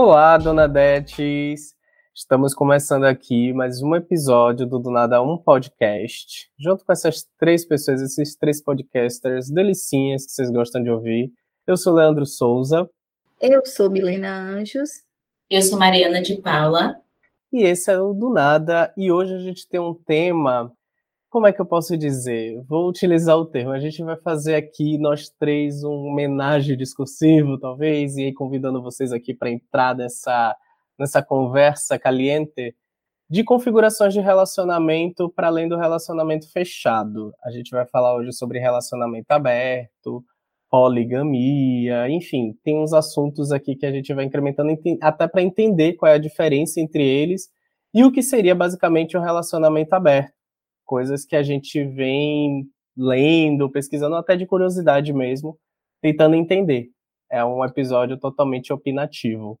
Olá, Dona Detes! Estamos começando aqui mais um episódio do Do Nada Um Podcast, junto com essas três pessoas, esses três podcasters delicinhas que vocês gostam de ouvir. Eu sou Leandro Souza. Eu sou Milena Anjos. Eu sou Mariana de Paula. E esse é o Do Nada, e hoje a gente tem um tema como é que eu posso dizer? Vou utilizar o termo. A gente vai fazer aqui, nós três, um homenagem discursivo, talvez, e aí convidando vocês aqui para entrar nessa, nessa conversa caliente de configurações de relacionamento para além do relacionamento fechado. A gente vai falar hoje sobre relacionamento aberto, poligamia, enfim, tem uns assuntos aqui que a gente vai incrementando até para entender qual é a diferença entre eles e o que seria basicamente um relacionamento aberto coisas que a gente vem lendo, pesquisando até de curiosidade mesmo, tentando entender. É um episódio totalmente opinativo.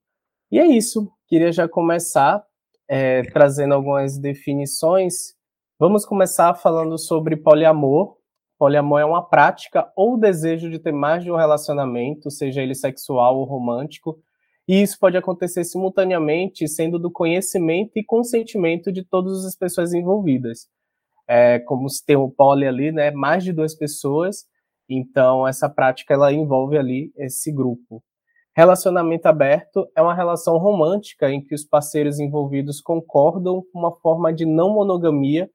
E é isso. Queria já começar é, trazendo algumas definições. Vamos começar falando sobre poliamor. Poliamor é uma prática ou desejo de ter mais de um relacionamento, seja ele sexual ou romântico, e isso pode acontecer simultaneamente, sendo do conhecimento e consentimento de todas as pessoas envolvidas é, como se tem um pole ali, né, mais de duas pessoas, então essa prática ela envolve ali esse grupo. Relacionamento aberto é uma relação romântica em que os parceiros envolvidos concordam com uma forma de não monogamia,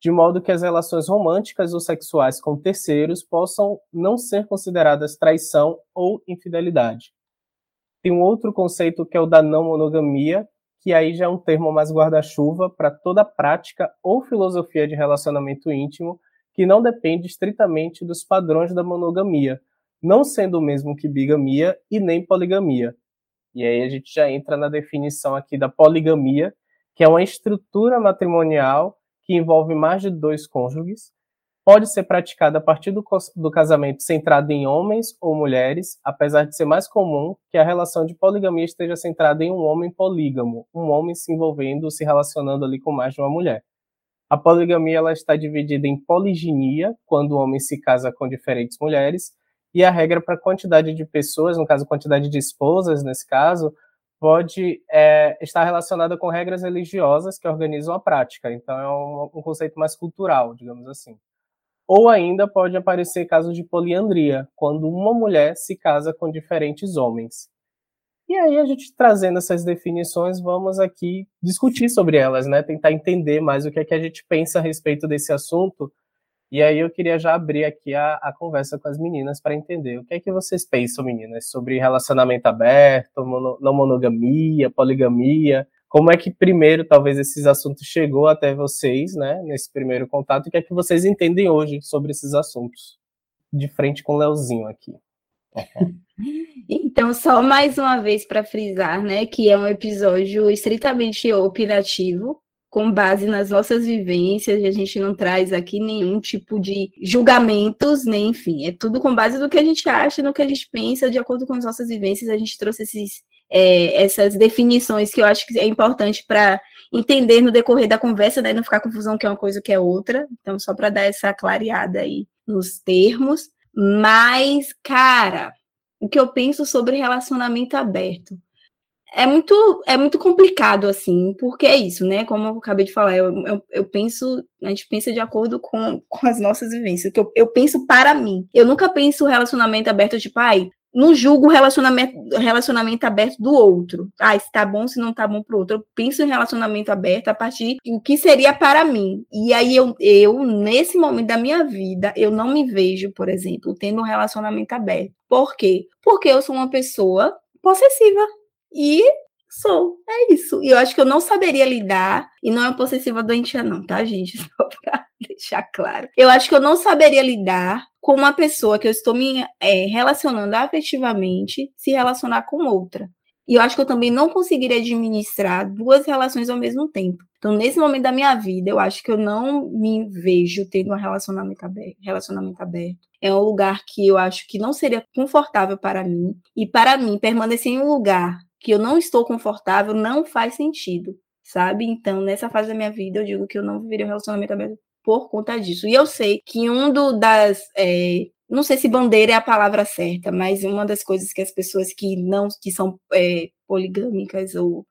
de modo que as relações românticas ou sexuais com terceiros possam não ser consideradas traição ou infidelidade. Tem um outro conceito que é o da não monogamia, que aí já é um termo mais guarda-chuva para toda prática ou filosofia de relacionamento íntimo que não depende estritamente dos padrões da monogamia, não sendo o mesmo que bigamia e nem poligamia. E aí a gente já entra na definição aqui da poligamia, que é uma estrutura matrimonial que envolve mais de dois cônjuges, pode ser praticada a partir do, do, casamento centrado em homens ou mulheres, apesar de ser mais comum que a relação de poligamia esteja centrada em um homem polígamo, um homem se envolvendo, se relacionando ali com mais de uma mulher. A poligamia ela está dividida em poliginia, quando o homem se casa com diferentes mulheres, e a regra para quantidade de pessoas, no caso, quantidade de esposas, nesse caso, pode é, estar relacionada com regras religiosas que organizam a prática. Então, é um, um conceito mais cultural, digamos assim. Ou ainda pode aparecer casos de poliandria, quando uma mulher se casa com diferentes homens. E aí a gente trazendo essas definições, vamos aqui discutir sobre elas, né? Tentar entender mais o que é que a gente pensa a respeito desse assunto. E aí eu queria já abrir aqui a, a conversa com as meninas para entender o que é que vocês pensam, meninas, sobre relacionamento aberto, mono, não monogamia, poligamia, como é que primeiro talvez esses assuntos chegou até vocês, né, nesse primeiro contato, e o que é que vocês entendem hoje sobre esses assuntos? De frente com o Leozinho aqui. Então, só mais uma vez para frisar, né, que é um episódio estritamente opinativo, com base nas nossas vivências, a gente não traz aqui nenhum tipo de julgamentos, nem enfim, é tudo com base no que a gente acha, no que a gente pensa, de acordo com as nossas vivências, a gente trouxe esses é, essas definições que eu acho que é importante para entender no decorrer da conversa, daí né, não ficar confusão que é uma coisa que é outra. Então, só para dar essa clareada aí nos termos. Mas, cara, o que eu penso sobre relacionamento aberto? É muito, é muito complicado, assim, porque é isso, né? Como eu acabei de falar, eu, eu, eu penso, a gente pensa de acordo com, com as nossas vivências, que eu, eu penso para mim. Eu nunca penso relacionamento aberto, tipo, ai, não julgo o relacionamento, relacionamento aberto do outro. Ah, se tá bom, se não tá bom pro outro. Eu penso em relacionamento aberto a partir do que seria para mim. E aí eu, eu, nesse momento da minha vida, eu não me vejo, por exemplo, tendo um relacionamento aberto. Por quê? Porque eu sou uma pessoa possessiva. E sou, é isso. E eu acho que eu não saberia lidar, e não é possessiva doentia não, tá, gente? Só pra deixar claro. Eu acho que eu não saberia lidar com uma pessoa que eu estou me é, relacionando afetivamente se relacionar com outra. E eu acho que eu também não conseguiria administrar duas relações ao mesmo tempo. Então, nesse momento da minha vida, eu acho que eu não me vejo tendo um relacionamento aberto. Relacionamento aberto. É um lugar que eu acho que não seria confortável para mim. E para mim, permanecer em um lugar que eu não estou confortável não faz sentido, sabe? Então, nessa fase da minha vida, eu digo que eu não viveria um relacionamento aberto por conta disso. E eu sei que um do, das. É, não sei se bandeira é a palavra certa, mas uma das coisas que as pessoas que não que são é, poligâmicas ou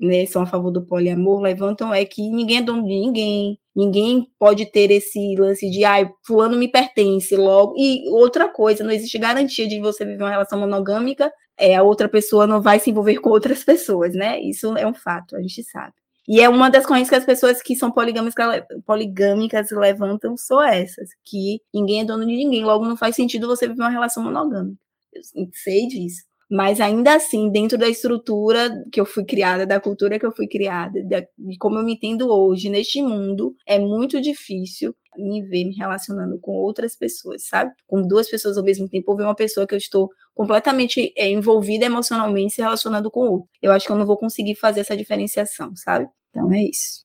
né, são a favor do poliamor levantam é que ninguém é dono de ninguém, ninguém pode ter esse lance de ai, fulano me pertence logo. E outra coisa, não existe garantia de você viver uma relação monogâmica, é, a outra pessoa não vai se envolver com outras pessoas, né? Isso é um fato, a gente sabe. E é uma das correntes que as pessoas que são poligâmicas, poligâmicas levantam são essas, que ninguém é dono de ninguém, logo não faz sentido você viver uma relação monogâmica. Eu sei disso mas ainda assim, dentro da estrutura que eu fui criada, da cultura que eu fui criada, de como eu me entendo hoje neste mundo, é muito difícil me ver me relacionando com outras pessoas, sabe? Com duas pessoas ao mesmo tempo, ou ver uma pessoa que eu estou completamente é, envolvida emocionalmente se relacionando com outra. Eu acho que eu não vou conseguir fazer essa diferenciação, sabe? Então é isso.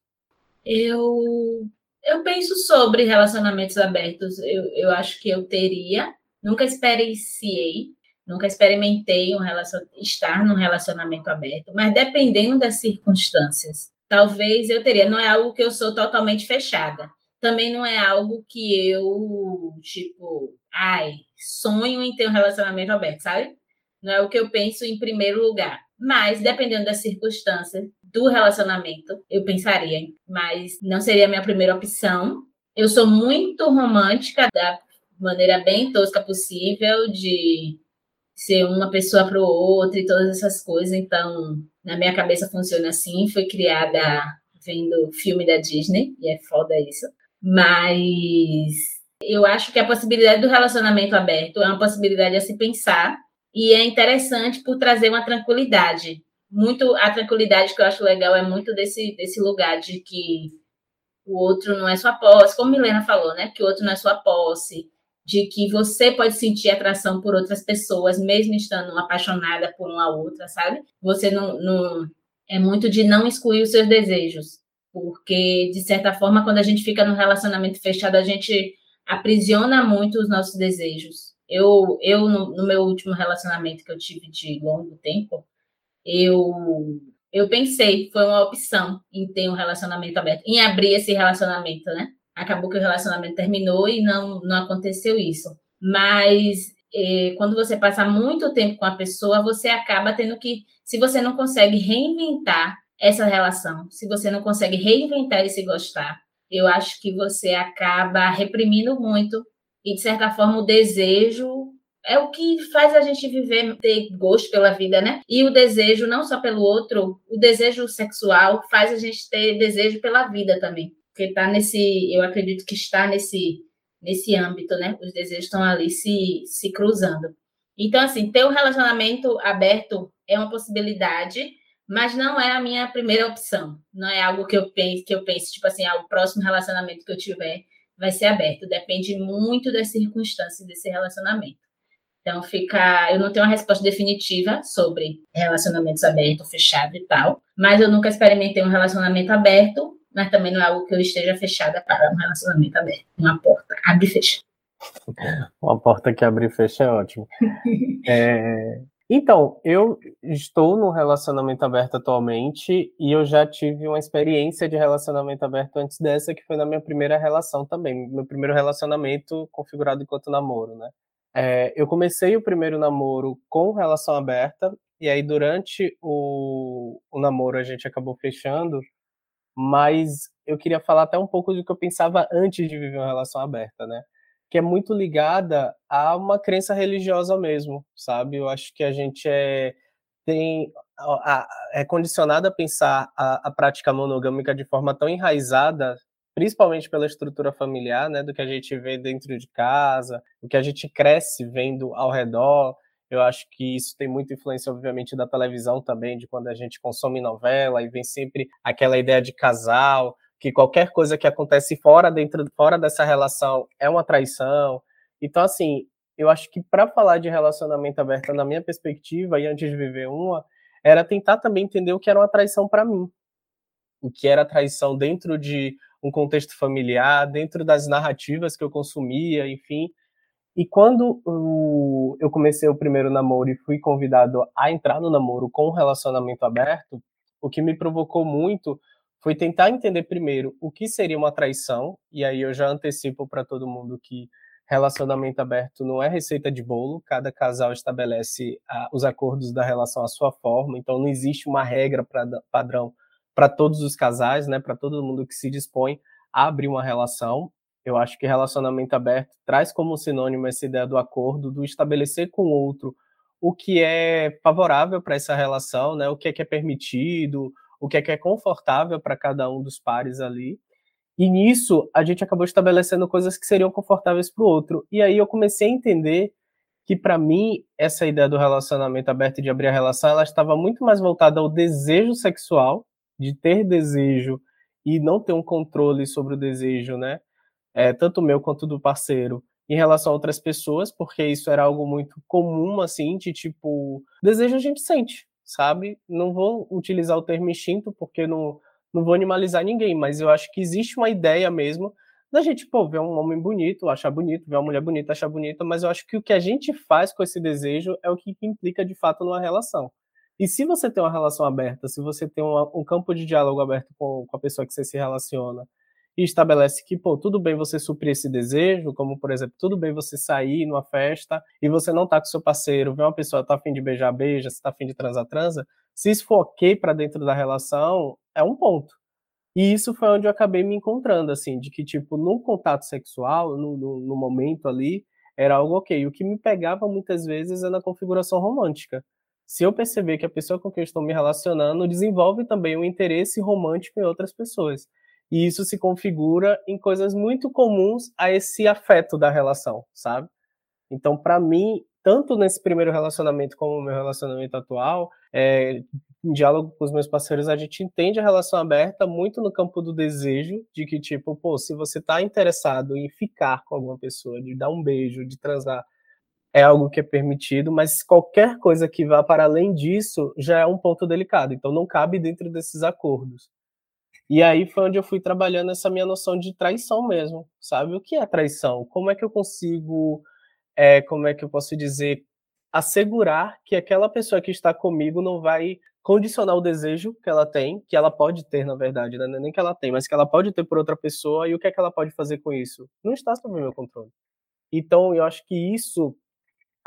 Eu eu penso sobre relacionamentos abertos. Eu, eu acho que eu teria. Nunca experienciei, Nunca experimentei um relacion... estar num relacionamento aberto, mas dependendo das circunstâncias, talvez eu teria. Não é algo que eu sou totalmente fechada. Também não é algo que eu, tipo, ai, sonho em ter um relacionamento aberto, sabe? Não é o que eu penso em primeiro lugar. Mas, dependendo das circunstâncias do relacionamento, eu pensaria, mas não seria a minha primeira opção. Eu sou muito romântica, da maneira bem tosca possível, de ser uma pessoa para o outro e todas essas coisas. Então, na minha cabeça funciona assim. Fui criada vendo filme da Disney, e é foda isso. Mas eu acho que a possibilidade do relacionamento aberto é uma possibilidade a se pensar e é interessante por trazer uma tranquilidade. Muito a tranquilidade que eu acho legal é muito desse, desse lugar de que o outro não é sua posse, como Milena falou, né? Que o outro não é sua posse, de que você pode sentir atração por outras pessoas, mesmo estando apaixonada por uma outra, sabe? Você não, não é muito de não excluir os seus desejos, porque de certa forma, quando a gente fica no relacionamento fechado, a gente aprisiona muito os nossos desejos. Eu, eu no, no meu último relacionamento que eu tive de longo tempo, eu eu pensei, foi uma opção em ter um relacionamento aberto, em abrir esse relacionamento, né? Acabou que o relacionamento terminou e não, não aconteceu isso. Mas eh, quando você passa muito tempo com a pessoa, você acaba tendo que, se você não consegue reinventar essa relação, se você não consegue reinventar esse gostar, eu acho que você acaba reprimindo muito e, de certa forma, o desejo é o que faz a gente viver, ter gosto pela vida, né? E o desejo, não só pelo outro, o desejo sexual faz a gente ter desejo pela vida também porque está nesse, eu acredito que está nesse nesse âmbito, né? Os desejos estão ali se, se cruzando. Então, assim, ter um relacionamento aberto é uma possibilidade, mas não é a minha primeira opção. Não é algo que eu pense, que eu pense, tipo assim, ah, o próximo relacionamento que eu tiver vai ser aberto. Depende muito das circunstâncias desse relacionamento. Então, fica. Eu não tenho uma resposta definitiva sobre relacionamentos abertos, fechados e tal, mas eu nunca experimentei um relacionamento aberto mas também não é algo que eu esteja fechada para um relacionamento aberto. Uma porta abre e fecha. Uma porta que abre e fecha é ótimo. é... Então, eu estou num relacionamento aberto atualmente e eu já tive uma experiência de relacionamento aberto antes dessa, que foi na minha primeira relação também, meu primeiro relacionamento configurado enquanto namoro, né? É, eu comecei o primeiro namoro com relação aberta, e aí durante o, o namoro a gente acabou fechando, mas eu queria falar até um pouco do que eu pensava antes de viver uma relação aberta, né? Que é muito ligada a uma crença religiosa mesmo, sabe? Eu acho que a gente é tem é condicionado a pensar a, a prática monogâmica de forma tão enraizada, principalmente pela estrutura familiar, né, do que a gente vê dentro de casa, do que a gente cresce vendo ao redor, eu acho que isso tem muita influência, obviamente, da televisão também, de quando a gente consome novela e vem sempre aquela ideia de casal, que qualquer coisa que acontece fora dentro fora dessa relação é uma traição. Então, assim, eu acho que para falar de relacionamento aberto, na minha perspectiva, e antes de viver uma, era tentar também entender o que era uma traição para mim. O que era traição dentro de um contexto familiar, dentro das narrativas que eu consumia, enfim. E quando eu comecei o primeiro namoro e fui convidado a entrar no namoro com um relacionamento aberto, o que me provocou muito foi tentar entender primeiro o que seria uma traição, e aí eu já antecipo para todo mundo que relacionamento aberto não é receita de bolo, cada casal estabelece ah, os acordos da relação à sua forma, então não existe uma regra pra, padrão para todos os casais, né, para todo mundo que se dispõe a abrir uma relação. Eu acho que relacionamento aberto traz como sinônimo essa ideia do acordo, do estabelecer com o outro o que é favorável para essa relação, né, o que é, que é permitido, o que é, que é confortável para cada um dos pares ali. E nisso, a gente acabou estabelecendo coisas que seriam confortáveis para o outro. E aí eu comecei a entender que, para mim, essa ideia do relacionamento aberto e de abrir a relação, ela estava muito mais voltada ao desejo sexual, de ter desejo e não ter um controle sobre o desejo, né? É, tanto meu quanto do parceiro, em relação a outras pessoas, porque isso era algo muito comum, assim, de tipo, desejo a gente sente, sabe? Não vou utilizar o termo instinto, porque não não vou animalizar ninguém, mas eu acho que existe uma ideia mesmo da gente, pô, ver um homem bonito, achar bonito, ver uma mulher bonita, achar bonita, mas eu acho que o que a gente faz com esse desejo é o que implica de fato numa relação. E se você tem uma relação aberta, se você tem uma, um campo de diálogo aberto com, com a pessoa que você se relaciona, e estabelece que, pô, tudo bem você suprir esse desejo, como, por exemplo, tudo bem você sair numa festa e você não tá com seu parceiro, vê uma pessoa tá afim de beijar, beija, se tá afim de transar, transa, se isso for ok para dentro da relação, é um ponto. E isso foi onde eu acabei me encontrando, assim, de que, tipo, no contato sexual, no, no, no momento ali, era algo ok. O que me pegava muitas vezes é na configuração romântica. Se eu perceber que a pessoa com quem eu estou me relacionando desenvolve também um interesse romântico em outras pessoas. E isso se configura em coisas muito comuns a esse afeto da relação, sabe? Então, para mim, tanto nesse primeiro relacionamento como no meu relacionamento atual, é, em diálogo com os meus parceiros, a gente entende a relação aberta muito no campo do desejo, de que, tipo, pô, se você está interessado em ficar com alguma pessoa, de dar um beijo, de transar, é algo que é permitido, mas qualquer coisa que vá para além disso já é um ponto delicado, então não cabe dentro desses acordos. E aí foi onde eu fui trabalhando essa minha noção de traição mesmo, sabe? O que é traição? Como é que eu consigo é, como é que eu posso dizer, assegurar que aquela pessoa que está comigo não vai condicionar o desejo que ela tem, que ela pode ter, na verdade, né? É nem que ela tem, mas que ela pode ter por outra pessoa, e o que é que ela pode fazer com isso? Não está sob meu controle. Então, eu acho que isso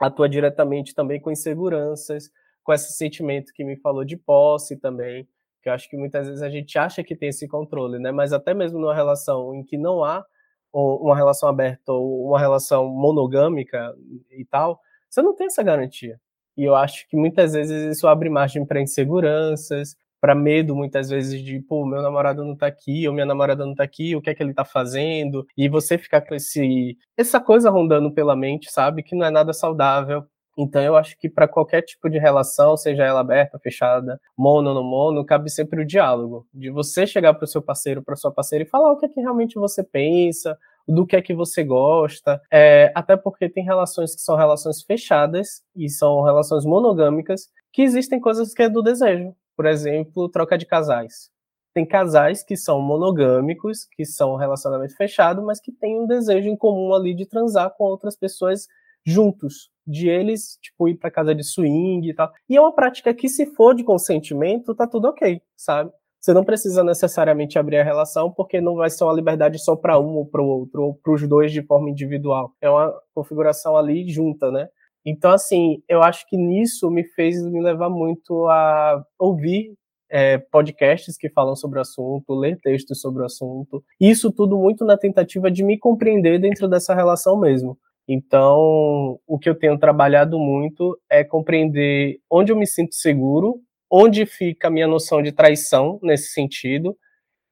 atua diretamente também com inseguranças, com esse sentimento que me falou de posse também, eu acho que muitas vezes a gente acha que tem esse controle, né? Mas até mesmo numa relação em que não há uma relação aberta ou uma relação monogâmica e tal, você não tem essa garantia. E eu acho que muitas vezes isso abre margem para inseguranças, para medo muitas vezes de, pô, meu namorado não tá aqui, ou minha namorada não tá aqui, o que é que ele tá fazendo? E você ficar com esse essa coisa rondando pela mente, sabe, que não é nada saudável. Então eu acho que para qualquer tipo de relação, seja ela aberta, fechada, mono não mono, cabe sempre o diálogo, de você chegar para o seu parceiro, para sua parceira e falar o que é que realmente você pensa, do que é que você gosta, é, até porque tem relações que são relações fechadas e são relações monogâmicas, que existem coisas que é do desejo, por exemplo, troca de casais. Tem casais que são monogâmicos, que são um relacionamento fechado, mas que têm um desejo em comum ali de transar com outras pessoas juntos, de eles, tipo, ir para casa de swing e tal. E é uma prática que, se for de consentimento, tá tudo ok, sabe? Você não precisa necessariamente abrir a relação, porque não vai ser uma liberdade só para um ou para o outro, ou para os dois de forma individual. É uma configuração ali junta, né? Então, assim, eu acho que nisso me fez me levar muito a ouvir é, podcasts que falam sobre o assunto, ler textos sobre o assunto. Isso tudo muito na tentativa de me compreender dentro dessa relação mesmo. Então, o que eu tenho trabalhado muito é compreender onde eu me sinto seguro, onde fica a minha noção de traição nesse sentido.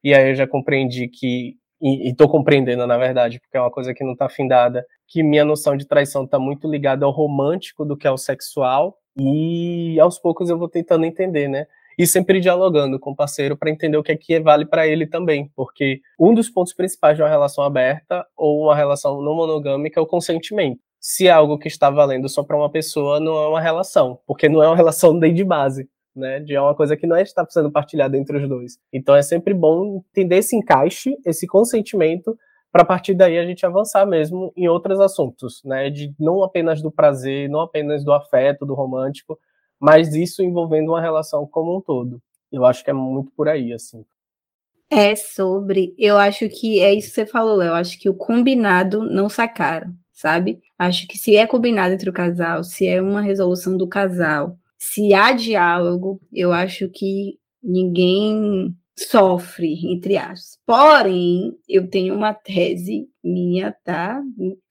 E aí eu já compreendi que, e estou compreendendo, na verdade, porque é uma coisa que não está afindada, que minha noção de traição está muito ligada ao romântico do que ao sexual. E aos poucos eu vou tentando entender, né? E sempre dialogando com o parceiro para entender o que é que vale para ele também, porque um dos pontos principais de uma relação aberta ou uma relação não monogâmica é o consentimento. Se é algo que está valendo só para uma pessoa, não é uma relação, porque não é uma relação de base, né? De é uma coisa que não é está sendo partilhada entre os dois. Então é sempre bom entender esse encaixe, esse consentimento para partir daí a gente avançar mesmo em outros assuntos, né? De não apenas do prazer, não apenas do afeto, do romântico, mas isso envolvendo uma relação como um todo. Eu acho que é muito por aí, assim. É sobre, eu acho que é isso que você falou, eu acho que o combinado não sacaram, sabe? Acho que se é combinado entre o casal, se é uma resolução do casal, se há diálogo, eu acho que ninguém sofre, entre aspas. Porém, eu tenho uma tese minha, tá?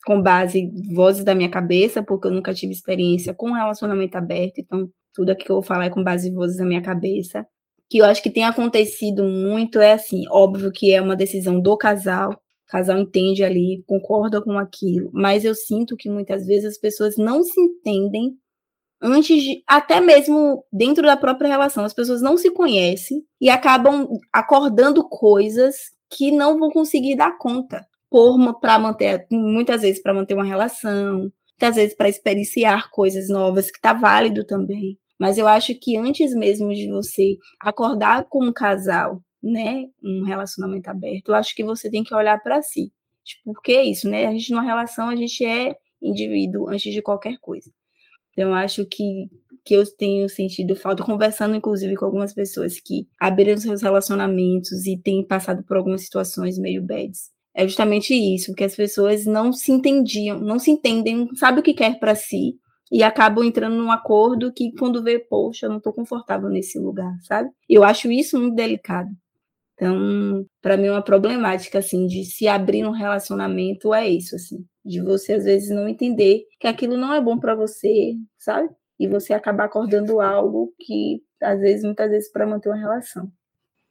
Com base em vozes da minha cabeça, porque eu nunca tive experiência com relacionamento aberto, então tudo aqui que eu vou falar é com base em vozes da minha cabeça. Que eu acho que tem acontecido muito é assim, óbvio que é uma decisão do casal, o casal entende ali, concorda com aquilo, mas eu sinto que muitas vezes as pessoas não se entendem antes de, até mesmo dentro da própria relação, as pessoas não se conhecem e acabam acordando coisas que não vão conseguir dar conta para manter, muitas vezes para manter uma relação, muitas vezes para experienciar coisas novas, que está válido também. Mas eu acho que antes mesmo de você acordar com um casal né, um relacionamento aberto, eu acho que você tem que olhar para si. Tipo, porque é isso, né? A gente numa relação, a gente é indivíduo antes de qualquer coisa. Então, eu acho que, que eu tenho sentido falta, conversando inclusive com algumas pessoas que abriram seus relacionamentos e têm passado por algumas situações meio bads. É justamente isso, que as pessoas não se entendiam, não se entendem, não sabem o que quer para si e acabam entrando num acordo que quando vê, poxa, eu não estou confortável nesse lugar, sabe? Eu acho isso muito delicado. Então, para mim, uma problemática, assim, de se abrir um relacionamento é isso, assim, de você, às vezes, não entender que aquilo não é bom para você, sabe? E você acabar acordando algo que, às vezes, muitas vezes, para manter uma relação.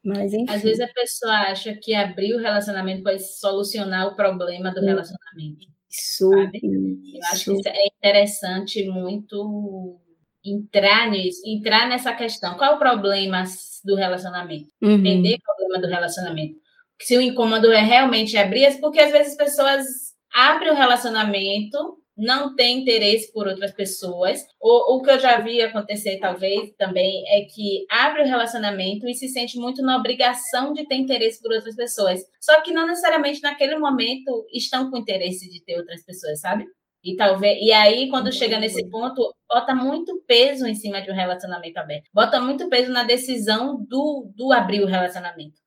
Mas, enfim. Às vezes a pessoa acha que abrir o relacionamento vai solucionar o problema do relacionamento. Isso. Eu acho que isso é interessante muito entrar nisso, entrar nessa questão. Qual é o problema do relacionamento? Uhum. Entender o problema do relacionamento. Se o incômodo é realmente abrir, porque às vezes as pessoas abrem o relacionamento, não têm interesse por outras pessoas. O, o que eu já vi acontecer, talvez, também, é que abre o relacionamento e se sente muito na obrigação de ter interesse por outras pessoas. Só que não necessariamente naquele momento estão com interesse de ter outras pessoas, sabe? E talvez e aí quando chega nesse ponto, bota muito peso em cima de um relacionamento aberto. Bota muito peso na decisão do, do abrir o relacionamento.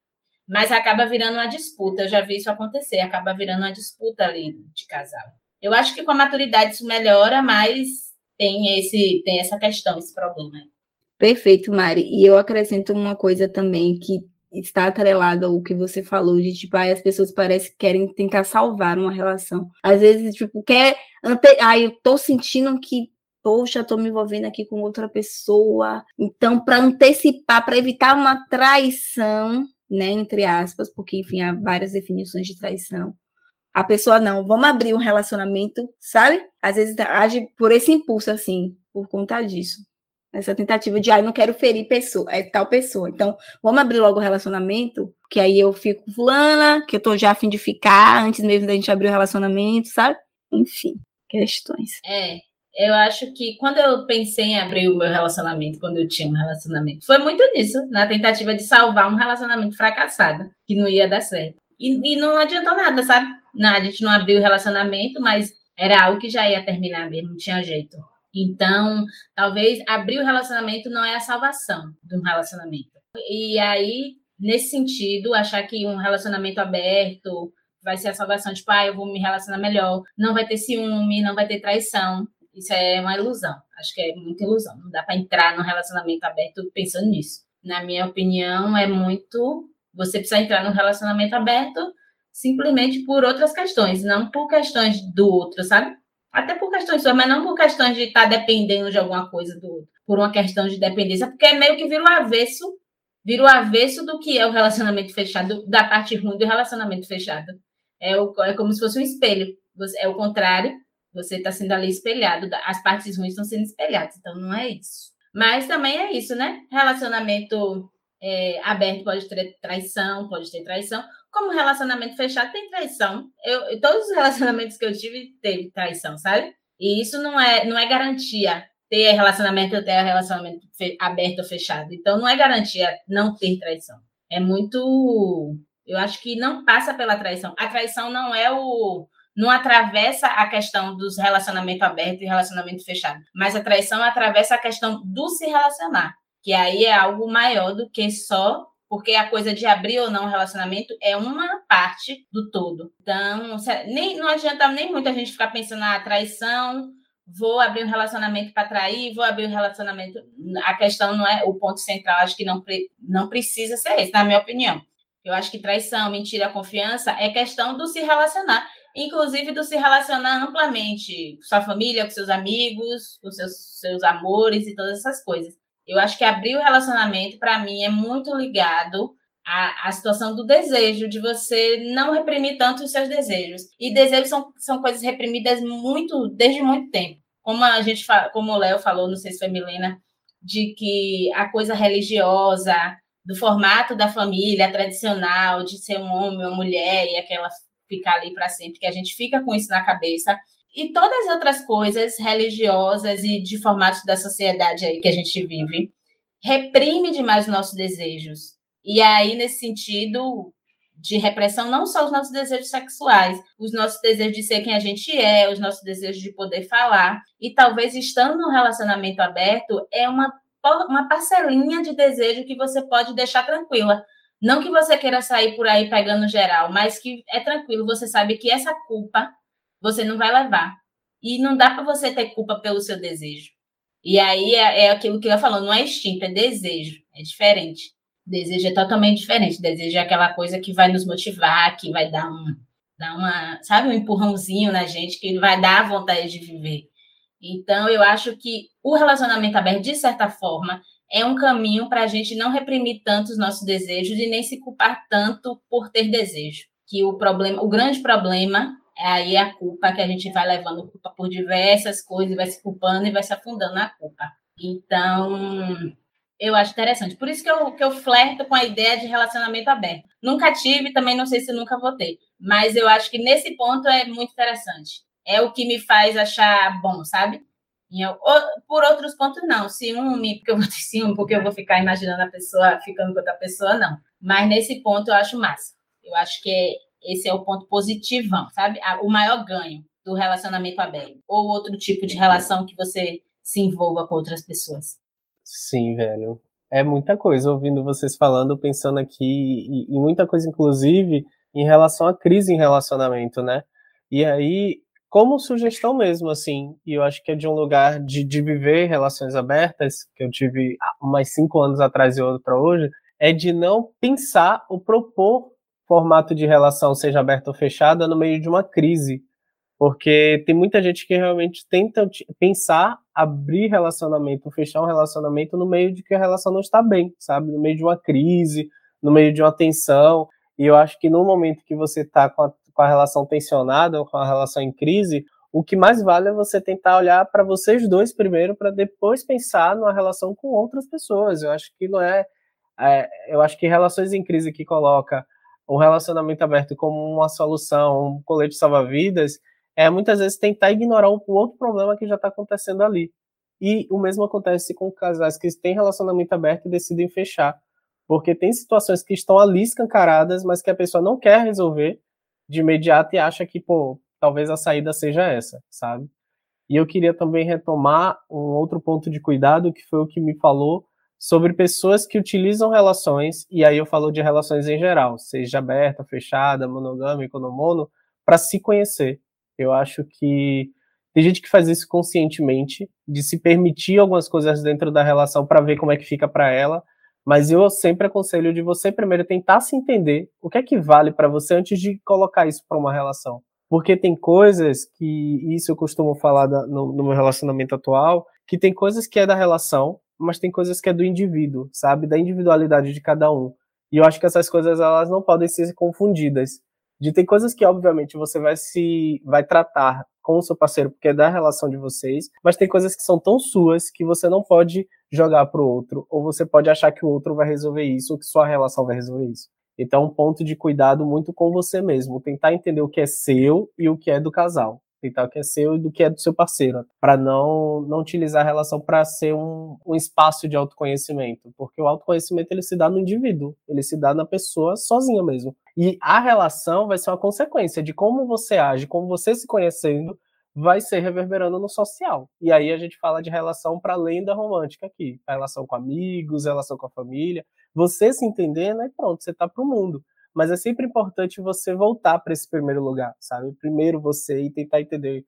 Mas acaba virando uma disputa. Eu já vi isso acontecer, acaba virando uma disputa ali de casal. Eu acho que com a maturidade isso melhora, mas tem esse tem essa questão, esse problema. Perfeito, Mari. E eu acrescento uma coisa também que está atrelado ao que você falou, de tipo, aí as pessoas parecem que querem tentar salvar uma relação. Às vezes, tipo, quer. Ante... Ai, eu tô sentindo que, poxa, tô me envolvendo aqui com outra pessoa. Então, para antecipar, para evitar uma traição, né, entre aspas, porque, enfim, há várias definições de traição. A pessoa, não, vamos abrir um relacionamento, sabe? Às vezes age por esse impulso, assim, por conta disso. Essa tentativa de, ah, não quero ferir pessoa, é tal pessoa. Então, vamos abrir logo o relacionamento, que aí eu fico fulana, que eu tô já afim de ficar, antes mesmo da gente abrir o relacionamento, sabe? Enfim, questões. É, eu acho que quando eu pensei em abrir o meu relacionamento, quando eu tinha um relacionamento, foi muito nisso, na tentativa de salvar um relacionamento fracassado, que não ia dar certo. E, e não adiantou nada, sabe? Não, a gente não abriu o relacionamento, mas era algo que já ia terminar mesmo, não tinha jeito. Então, talvez abrir o relacionamento não é a salvação de um relacionamento. E aí, nesse sentido, achar que um relacionamento aberto vai ser a salvação, tipo, ah, eu vou me relacionar melhor, não vai ter ciúme, não vai ter traição. Isso é uma ilusão. Acho que é muita ilusão. Não dá para entrar num relacionamento aberto pensando nisso. Na minha opinião, é muito. Você precisa entrar num relacionamento aberto simplesmente por outras questões, não por questões do outro, sabe? Até por questões suas, mas não por questões de estar tá dependendo de alguma coisa do outro, por uma questão de dependência, porque é meio que vira o avesso, vira o avesso do que é o relacionamento fechado, da parte ruim do relacionamento fechado. É, o, é como se fosse um espelho. É o contrário, você está sendo ali espelhado, as partes ruins estão sendo espelhadas, então não é isso. Mas também é isso, né? Relacionamento é, aberto pode ter traição, pode ter traição. Como relacionamento fechado tem traição. Eu, todos os relacionamentos que eu tive teve traição, sabe? E isso não é, não é garantia ter relacionamento ter relacionamento aberto ou fechado. Então não é garantia não ter traição. É muito. Eu acho que não passa pela traição. A traição não é o. Não atravessa a questão dos relacionamento aberto e relacionamento fechado. Mas a traição atravessa a questão do se relacionar. Que aí é algo maior do que só porque a coisa de abrir ou não um relacionamento é uma parte do todo. Então, nem, não adianta nem muito a gente ficar pensando na ah, traição, vou abrir um relacionamento para trair, vou abrir um relacionamento. A questão não é o ponto central, acho que não, não precisa ser esse, na minha opinião. Eu acho que traição, mentira, confiança é questão do se relacionar, inclusive do se relacionar amplamente com sua família, com seus amigos, com seus, seus amores e todas essas coisas. Eu acho que abrir o relacionamento, para mim, é muito ligado à, situação do desejo, de você não reprimir tanto os seus desejos. E desejos são, são coisas reprimidas muito, desde muito tempo. Como a gente como o Léo falou, não sei se foi Milena, de que a coisa religiosa, do formato da família tradicional, de ser um homem, uma mulher e aquela ficar ali para sempre, que a gente fica com isso na cabeça e todas as outras coisas religiosas e de formatos da sociedade aí que a gente vive, reprime demais os nossos desejos. E aí, nesse sentido de repressão, não só os nossos desejos sexuais, os nossos desejos de ser quem a gente é, os nossos desejos de poder falar. E talvez estando num relacionamento aberto, é uma, uma parcelinha de desejo que você pode deixar tranquila. Não que você queira sair por aí pegando geral, mas que é tranquilo, você sabe que essa culpa você não vai levar. E não dá para você ter culpa pelo seu desejo. E aí é, é aquilo que eu falo, não é instinto, é desejo. É diferente. Desejo é totalmente diferente. Desejo é aquela coisa que vai nos motivar, que vai dar um, dar uma, sabe, um empurrãozinho na gente, que vai dar a vontade de viver. Então, eu acho que o relacionamento aberto, de certa forma, é um caminho para a gente não reprimir tanto os nossos desejos e nem se culpar tanto por ter desejo. Que o problema, o grande problema é aí a culpa que a gente vai levando culpa por diversas coisas, vai se culpando e vai se afundando na culpa. Então, eu acho interessante. Por isso que eu, que eu flerto com a ideia de relacionamento aberto. Nunca tive, também não sei se nunca vou ter. Mas eu acho que nesse ponto é muito interessante. É o que me faz achar bom, sabe? Por outros pontos, não. Ciúme, porque eu vou ter ciúme, porque eu vou ficar imaginando a pessoa ficando com outra pessoa, não. Mas nesse ponto eu acho massa. Eu acho que é esse é o ponto positivão, sabe? O maior ganho do relacionamento aberto. Ou outro tipo de relação que você se envolva com outras pessoas. Sim, velho. É muita coisa ouvindo vocês falando, pensando aqui, e, e muita coisa, inclusive, em relação à crise em relacionamento, né? E aí, como sugestão mesmo, assim, e eu acho que é de um lugar de, de viver relações abertas, que eu tive mais cinco anos atrás e outra hoje, é de não pensar ou propor formato de relação seja aberta ou fechada no meio de uma crise. Porque tem muita gente que realmente tenta pensar, abrir relacionamento, fechar um relacionamento no meio de que a relação não está bem, sabe? No meio de uma crise, no meio de uma tensão. E eu acho que no momento que você está com, com a relação tensionada ou com a relação em crise, o que mais vale é você tentar olhar para vocês dois primeiro, para depois pensar numa relação com outras pessoas. Eu acho que não é, é, eu acho que relações em crise que coloca o relacionamento aberto como uma solução, um colete salva-vidas, é muitas vezes tentar ignorar o outro problema que já está acontecendo ali. E o mesmo acontece com casais que têm relacionamento aberto e decidem fechar. Porque tem situações que estão ali escancaradas, mas que a pessoa não quer resolver de imediato e acha que, pô, talvez a saída seja essa, sabe? E eu queria também retomar um outro ponto de cuidado, que foi o que me falou sobre pessoas que utilizam relações, e aí eu falo de relações em geral, seja aberta, fechada, monogâmica ou mono, para se conhecer. Eu acho que tem gente que faz isso conscientemente, de se permitir algumas coisas dentro da relação para ver como é que fica para ela, mas eu sempre aconselho de você primeiro tentar se entender o que é que vale para você antes de colocar isso para uma relação. Porque tem coisas que, isso eu costumo falar da, no, no meu relacionamento atual, que tem coisas que é da relação, mas tem coisas que é do indivíduo, sabe? Da individualidade de cada um. E eu acho que essas coisas elas não podem ser confundidas. De tem coisas que obviamente você vai se vai tratar com o seu parceiro porque é da relação de vocês, mas tem coisas que são tão suas que você não pode jogar para o outro, ou você pode achar que o outro vai resolver isso, ou que sua relação vai resolver isso. Então, um ponto de cuidado muito com você mesmo, tentar entender o que é seu e o que é do casal tentar o que é seu e do que é do seu parceiro, para não, não utilizar a relação para ser um, um espaço de autoconhecimento, porque o autoconhecimento ele se dá no indivíduo, ele se dá na pessoa sozinha mesmo. E a relação vai ser uma consequência de como você age, como você se conhecendo, vai ser reverberando no social. E aí a gente fala de relação para além da romântica aqui, a relação com amigos, relação com a família, você se entender, né? Pronto, você tá pro mundo. Mas é sempre importante você voltar para esse primeiro lugar, sabe? Primeiro você e tentar entender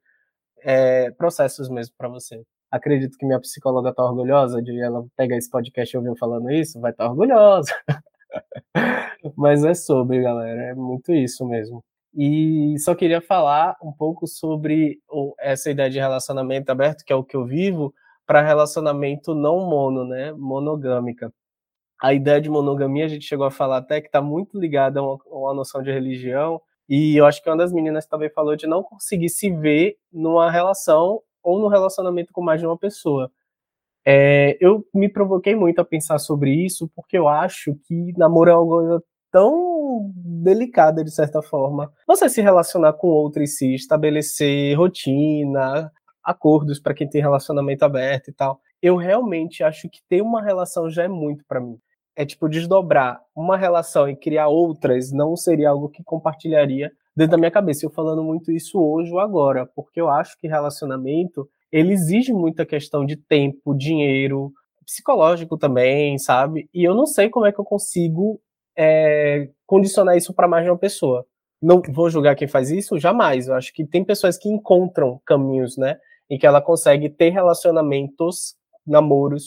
é, processos mesmo para você. Acredito que minha psicóloga tá orgulhosa de ela pegar esse podcast e ouvir falando isso, vai estar tá orgulhosa. Mas é sobre, galera, é muito isso mesmo. E só queria falar um pouco sobre essa ideia de relacionamento aberto, que é o que eu vivo, para relacionamento não mono, né? Monogâmica. A ideia de monogamia a gente chegou a falar até que está muito ligada a uma, a uma noção de religião, e eu acho que uma das meninas também falou de não conseguir se ver numa relação ou no relacionamento com mais de uma pessoa. É, eu me provoquei muito a pensar sobre isso, porque eu acho que namoro é uma coisa tão delicada, de certa forma. Você se relacionar com outro e si, estabelecer rotina, acordos para quem tem relacionamento aberto e tal. Eu realmente acho que ter uma relação já é muito para mim. É tipo desdobrar uma relação e criar outras não seria algo que compartilharia dentro da minha cabeça. Eu falando muito isso hoje ou agora, porque eu acho que relacionamento ele exige muita questão de tempo, dinheiro, psicológico também, sabe? E eu não sei como é que eu consigo é, condicionar isso para mais de uma pessoa. Não vou julgar quem faz isso, jamais. Eu acho que tem pessoas que encontram caminhos, né? Em que ela consegue ter relacionamentos, namoros,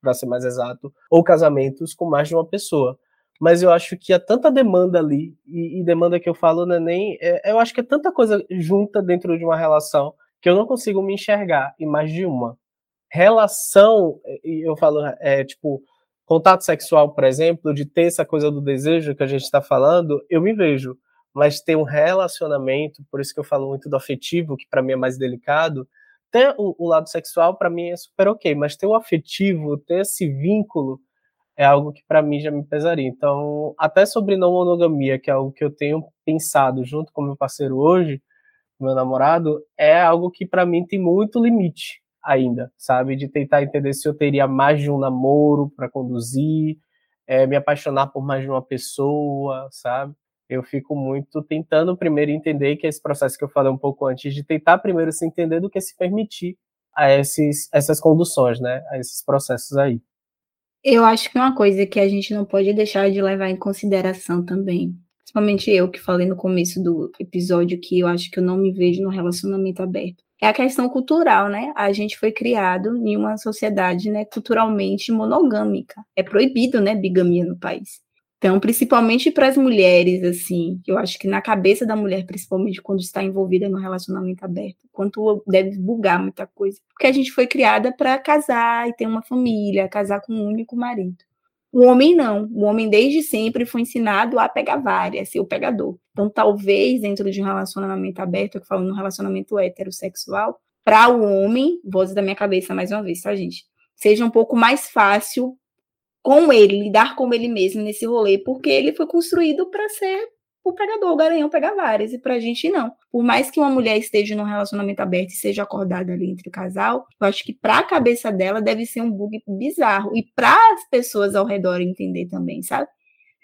para ser mais exato, ou casamentos com mais de uma pessoa. Mas eu acho que há tanta demanda ali, e, e demanda que eu falo não é nem. É, eu acho que é tanta coisa junta dentro de uma relação que eu não consigo me enxergar em mais de uma. Relação, eu falo, é tipo, contato sexual, por exemplo, de ter essa coisa do desejo que a gente está falando, eu me vejo. Mas ter um relacionamento, por isso que eu falo muito do afetivo, que para mim é mais delicado, ter o, o lado sexual para mim é super ok, mas ter o afetivo, ter esse vínculo, é algo que para mim já me pesaria. Então, até sobre não monogamia, que é algo que eu tenho pensado junto com meu parceiro hoje, meu namorado, é algo que para mim tem muito limite ainda, sabe? De tentar entender se eu teria mais de um namoro para conduzir, é, me apaixonar por mais de uma pessoa, sabe? Eu fico muito tentando primeiro entender que esse processo que eu falei um pouco antes, de tentar primeiro se entender do que se permitir a esses, essas conduções, né? A esses processos aí. Eu acho que uma coisa que a gente não pode deixar de levar em consideração também principalmente eu que falei no começo do episódio que eu acho que eu não me vejo no relacionamento aberto. É a questão cultural, né? A gente foi criado em uma sociedade, né, culturalmente monogâmica. É proibido, né, bigamia no país. Então, principalmente para as mulheres, assim, eu acho que na cabeça da mulher, principalmente quando está envolvida no relacionamento aberto, quanto deve bugar muita coisa. Porque a gente foi criada para casar e ter uma família, casar com um único marido. O homem não. O homem desde sempre foi ensinado a pegar várias, ser o pegador. Então, talvez dentro de um relacionamento aberto, eu falo no relacionamento heterossexual, para o homem, voz da minha cabeça mais uma vez, tá, gente? Seja um pouco mais fácil com ele, lidar com ele mesmo nesse rolê, porque ele foi construído para ser o pegador, o garanhão pega várias, e pra gente não. Por mais que uma mulher esteja num relacionamento aberto e seja acordada ali entre o casal, eu acho que pra cabeça dela deve ser um bug bizarro, e para as pessoas ao redor entender também, sabe?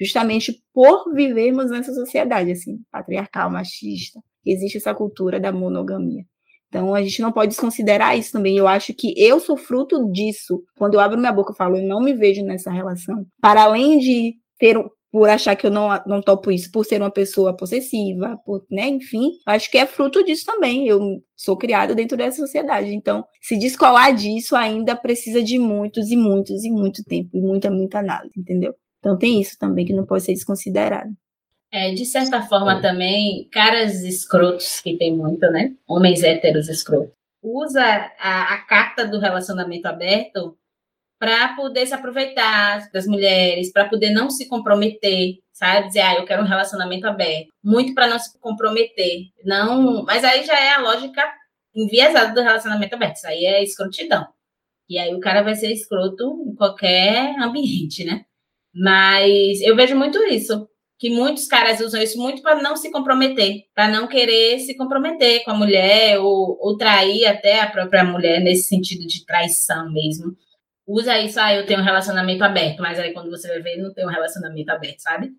Justamente por vivermos nessa sociedade, assim, patriarcal, machista, existe essa cultura da monogamia. Então, a gente não pode desconsiderar isso também. Eu acho que eu sou fruto disso. Quando eu abro minha boca e falo, eu não me vejo nessa relação. Para além de ter por achar que eu não, não topo isso, por ser uma pessoa possessiva, por, né, enfim, acho que é fruto disso também. Eu sou criada dentro dessa sociedade. Então, se descolar disso ainda precisa de muitos e muitos e muito tempo e muita, muita análise, entendeu? Então tem isso também que não pode ser desconsiderado. É, de certa forma é. também, caras escrotos, que tem muito, né? Homens héteros escrotos. Usa a, a carta do relacionamento aberto para poder se aproveitar das mulheres, para poder não se comprometer, sabe? Dizer, ah, eu quero um relacionamento aberto. Muito para não se comprometer. Não, mas aí já é a lógica enviesada do relacionamento aberto. Isso aí é escrotidão. E aí o cara vai ser escroto em qualquer ambiente, né? Mas eu vejo muito isso, que muitos caras usam isso muito para não se comprometer, para não querer se comprometer com a mulher ou, ou trair até a própria mulher nesse sentido de traição mesmo usa isso, ah, eu tenho um relacionamento aberto, mas aí quando você vai ver, não tem um relacionamento aberto, sabe?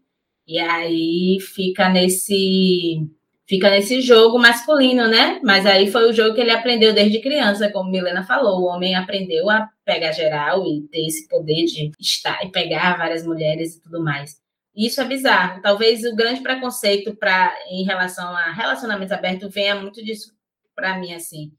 E aí fica nesse fica nesse jogo masculino, né? Mas aí foi o jogo que ele aprendeu desde criança, como Milena falou. O homem aprendeu a pegar geral e ter esse poder de estar e pegar várias mulheres e tudo mais. Isso é bizarro. Talvez o grande preconceito para em relação a relacionamentos abertos venha muito disso para mim assim,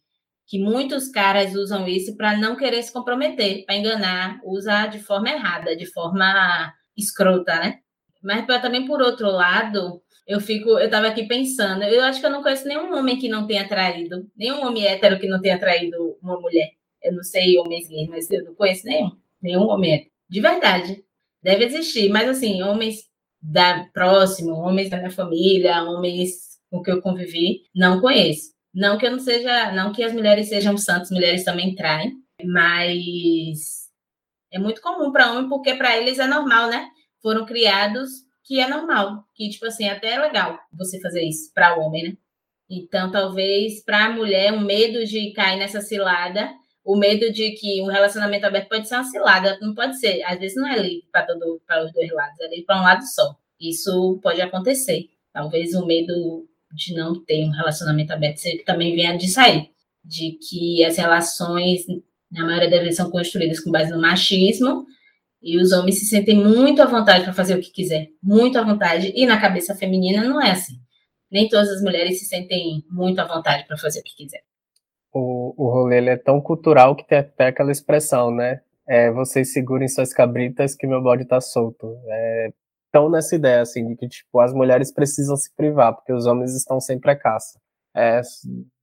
que muitos caras usam isso para não querer se comprometer, para enganar, usar de forma errada, de forma escrota, né? Mas também por outro lado, eu fico, eu estava aqui pensando, eu acho que eu não conheço nenhum homem que não tenha traído, nenhum homem hétero que não tenha traído uma mulher. Eu não sei homens gays, mas eu não conheço nenhum, nenhum homem hétero. De verdade. Deve existir, mas assim, homens da próximo, homens da minha família, homens com que eu convivi, não conheço. Não que eu não seja, não que as mulheres sejam santas, mulheres também traem, mas é muito comum para homem porque para eles é normal, né? Foram criados que é normal, que tipo assim, até é legal você fazer isso para o homem, né? Então, talvez para a mulher, o medo de cair nessa cilada, o medo de que um relacionamento aberto pode ser uma cilada, não pode ser, às vezes não é livre para os dois lados, é livre para um lado só. Isso pode acontecer. Talvez o medo de não ter um relacionamento aberto que também venha de sair, de que as relações, na maioria das vezes, são construídas com base no machismo, e os homens se sentem muito à vontade para fazer o que quiser, muito à vontade. E na cabeça feminina não é assim. Nem todas as mulheres se sentem muito à vontade para fazer o que quiser. O, o rolê é tão cultural que tem até aquela expressão, né? É, vocês segurem suas cabritas que meu bode tá solto. É tão nessa ideia, assim, de que, tipo, as mulheres precisam se privar, porque os homens estão sempre à caça. É,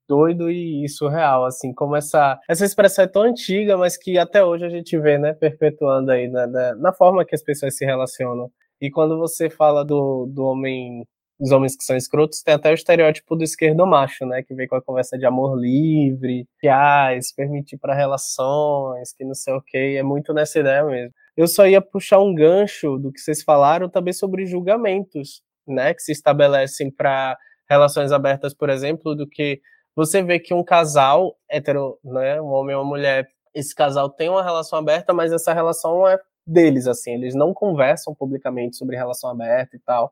doido e surreal, assim, como essa, essa expressão é tão antiga, mas que até hoje a gente vê, né, perpetuando aí na, na, na forma que as pessoas se relacionam. E quando você fala do, do homem, dos homens que são escrotos, tem até o estereótipo do esquerdo macho, né, que vem com a conversa de amor livre, que, ah, se permitir para relações, que não sei o que, é muito nessa ideia mesmo. Eu só ia puxar um gancho do que vocês falaram também sobre julgamentos, né, que se estabelecem para relações abertas, por exemplo, do que você vê que um casal hetero, né, um homem e uma mulher, esse casal tem uma relação aberta, mas essa relação é deles, assim, eles não conversam publicamente sobre relação aberta e tal.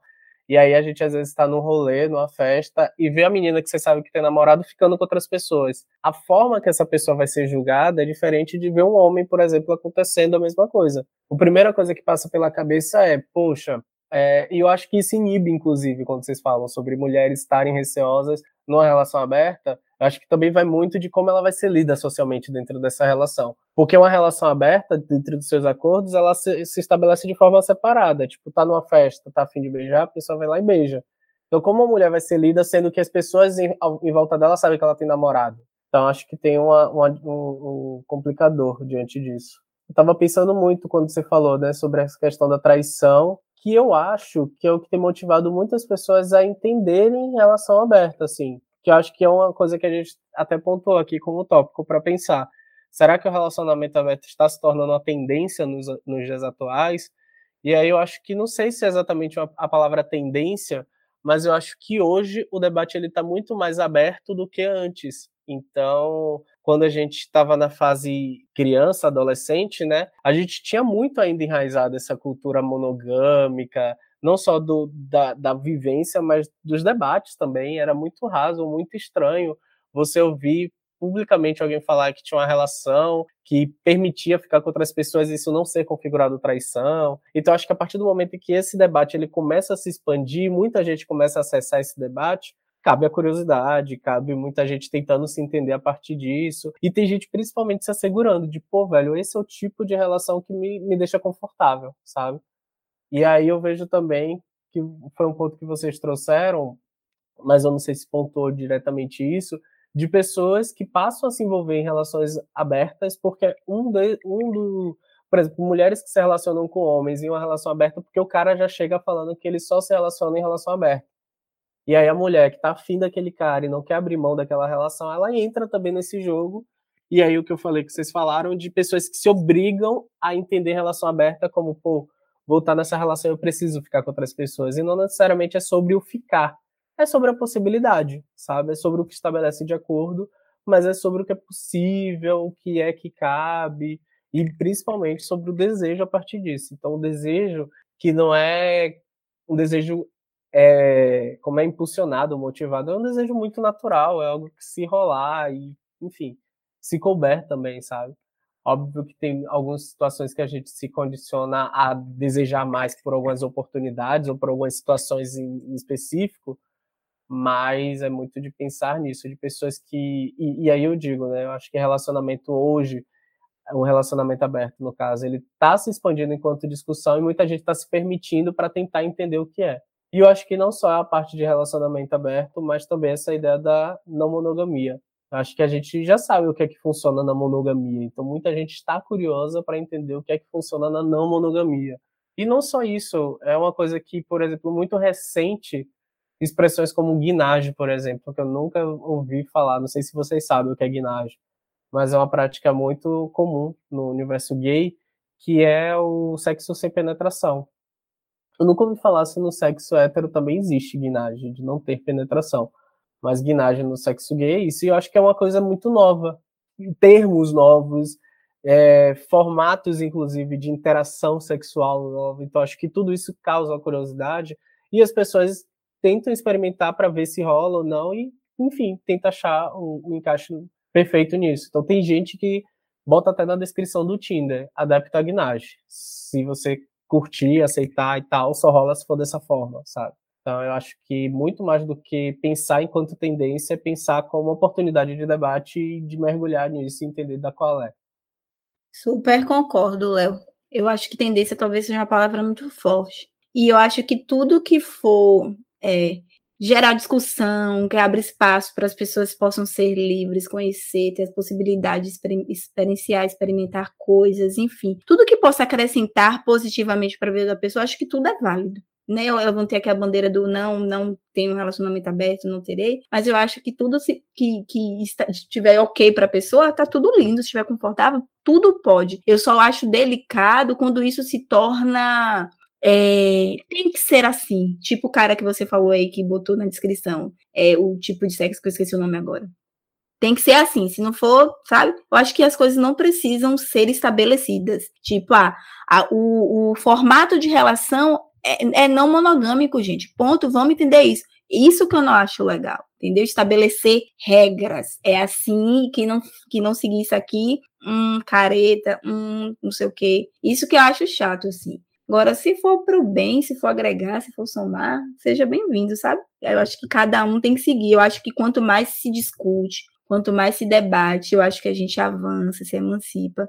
E aí a gente às vezes está num rolê, numa festa, e vê a menina que você sabe que tem namorado ficando com outras pessoas. A forma que essa pessoa vai ser julgada é diferente de ver um homem, por exemplo, acontecendo a mesma coisa. A primeira coisa que passa pela cabeça é, poxa, é, e eu acho que isso inibe, inclusive, quando vocês falam sobre mulheres estarem receosas numa relação aberta, eu acho que também vai muito de como ela vai ser lida socialmente dentro dessa relação. Porque uma relação aberta, dentro dos seus acordos, ela se, se estabelece de forma separada. Tipo, tá numa festa, tá afim de beijar, a pessoa vai lá e beija. Então, como a mulher vai ser lida, sendo que as pessoas em, em volta dela sabem que ela tem namorado? Então, acho que tem uma, uma, um, um complicador diante disso. Eu estava pensando muito quando você falou, né, sobre essa questão da traição que eu acho que é o que tem motivado muitas pessoas a entenderem relação aberta, assim. Que eu acho que é uma coisa que a gente até pontuou aqui como tópico para pensar. Será que o relacionamento aberto está se tornando uma tendência nos, nos dias atuais? E aí eu acho que não sei se é exatamente a palavra tendência, mas eu acho que hoje o debate ele está muito mais aberto do que antes. Então, quando a gente estava na fase criança, adolescente, né, a gente tinha muito ainda enraizado essa cultura monogâmica, não só do, da, da vivência, mas dos debates também. Era muito raso, muito estranho você ouvir publicamente alguém falar que tinha uma relação que permitia ficar com outras pessoas e isso não ser configurado traição. Então acho que a partir do momento em que esse debate ele começa a se expandir, muita gente começa a acessar esse debate, cabe a curiosidade, cabe muita gente tentando se entender a partir disso. E tem gente principalmente se assegurando de, pô, velho, esse é o tipo de relação que me, me deixa confortável, sabe? E aí eu vejo também que foi um ponto que vocês trouxeram, mas eu não sei se pontuou diretamente isso, de pessoas que passam a se envolver em relações abertas porque um, de, um do, por exemplo, mulheres que se relacionam com homens em uma relação aberta porque o cara já chega falando que ele só se relaciona em relação aberta. E aí a mulher que tá afim daquele cara e não quer abrir mão daquela relação, ela entra também nesse jogo. E aí o que eu falei que vocês falaram de pessoas que se obrigam a entender relação aberta como, pô, voltar nessa relação eu preciso ficar com outras pessoas. E não necessariamente é sobre o ficar. É sobre a possibilidade, sabe? É sobre o que estabelece de acordo, mas é sobre o que é possível, o que é que cabe, e principalmente sobre o desejo a partir disso. Então, o desejo que não é um desejo é, como é impulsionado, motivado, é um desejo muito natural, é algo que se rolar e, enfim, se couber também, sabe? Óbvio que tem algumas situações que a gente se condiciona a desejar mais por algumas oportunidades ou por algumas situações em, em específico, mas é muito de pensar nisso, de pessoas que. E, e, aí eu digo, né? Eu acho que relacionamento hoje, o relacionamento aberto, no caso, ele está se expandindo enquanto discussão e muita gente está se permitindo para tentar entender o que é. E eu acho que não só a parte de relacionamento aberto, mas também essa ideia da não monogamia. Acho que a gente já sabe o que é que funciona na monogamia, então muita gente está curiosa para entender o que é que funciona na não monogamia. E não só isso, é uma coisa que, por exemplo, muito recente, expressões como guinagem, por exemplo, que eu nunca ouvi falar, não sei se vocês sabem o que é guinagem, mas é uma prática muito comum no universo gay, que é o sexo sem penetração. Eu nunca ouvi falar se no sexo hétero também existe guinagem, de não ter penetração mas guinagem no sexo gay, isso eu acho que é uma coisa muito nova, termos novos, é, formatos, inclusive, de interação sexual novo. Então, acho que tudo isso causa curiosidade e as pessoas tentam experimentar para ver se rola ou não e, enfim, tenta achar um, um encaixe perfeito nisso. Então, tem gente que bota até na descrição do Tinder, adapta a guinagem. Se você curtir, aceitar e tal, só rola se for dessa forma, sabe? Então, eu acho que muito mais do que pensar enquanto tendência, é pensar como oportunidade de debate e de mergulhar nisso e entender da qual é. Super concordo, Léo. Eu acho que tendência talvez seja uma palavra muito forte. E eu acho que tudo que for é, gerar discussão, que abre espaço para as pessoas possam ser livres, conhecer, ter as possibilidades de experienciar, experimentar coisas, enfim. Tudo que possa acrescentar positivamente para a vida da pessoa, acho que tudo é válido né, eu levantei aqui a bandeira do não, não tenho um relacionamento aberto, não terei, mas eu acho que tudo se, que, que estiver ok para a pessoa, tá tudo lindo, se estiver confortável, tudo pode. Eu só acho delicado quando isso se torna é, tem que ser assim, tipo o cara que você falou aí que botou na descrição, é o tipo de sexo que eu esqueci o nome agora. Tem que ser assim, se não for, sabe? Eu acho que as coisas não precisam ser estabelecidas. Tipo, ah, a, o, o formato de relação é, é não monogâmico, gente. Ponto. Vamos entender isso. Isso que eu não acho legal, entendeu? Estabelecer regras. É assim, que não, que não seguir isso aqui, um careta, um não sei o quê. Isso que eu acho chato, assim. Agora, se for para o bem, se for agregar, se for somar, seja bem-vindo, sabe? Eu acho que cada um tem que seguir. Eu acho que quanto mais se discute, quanto mais se debate, eu acho que a gente avança, se emancipa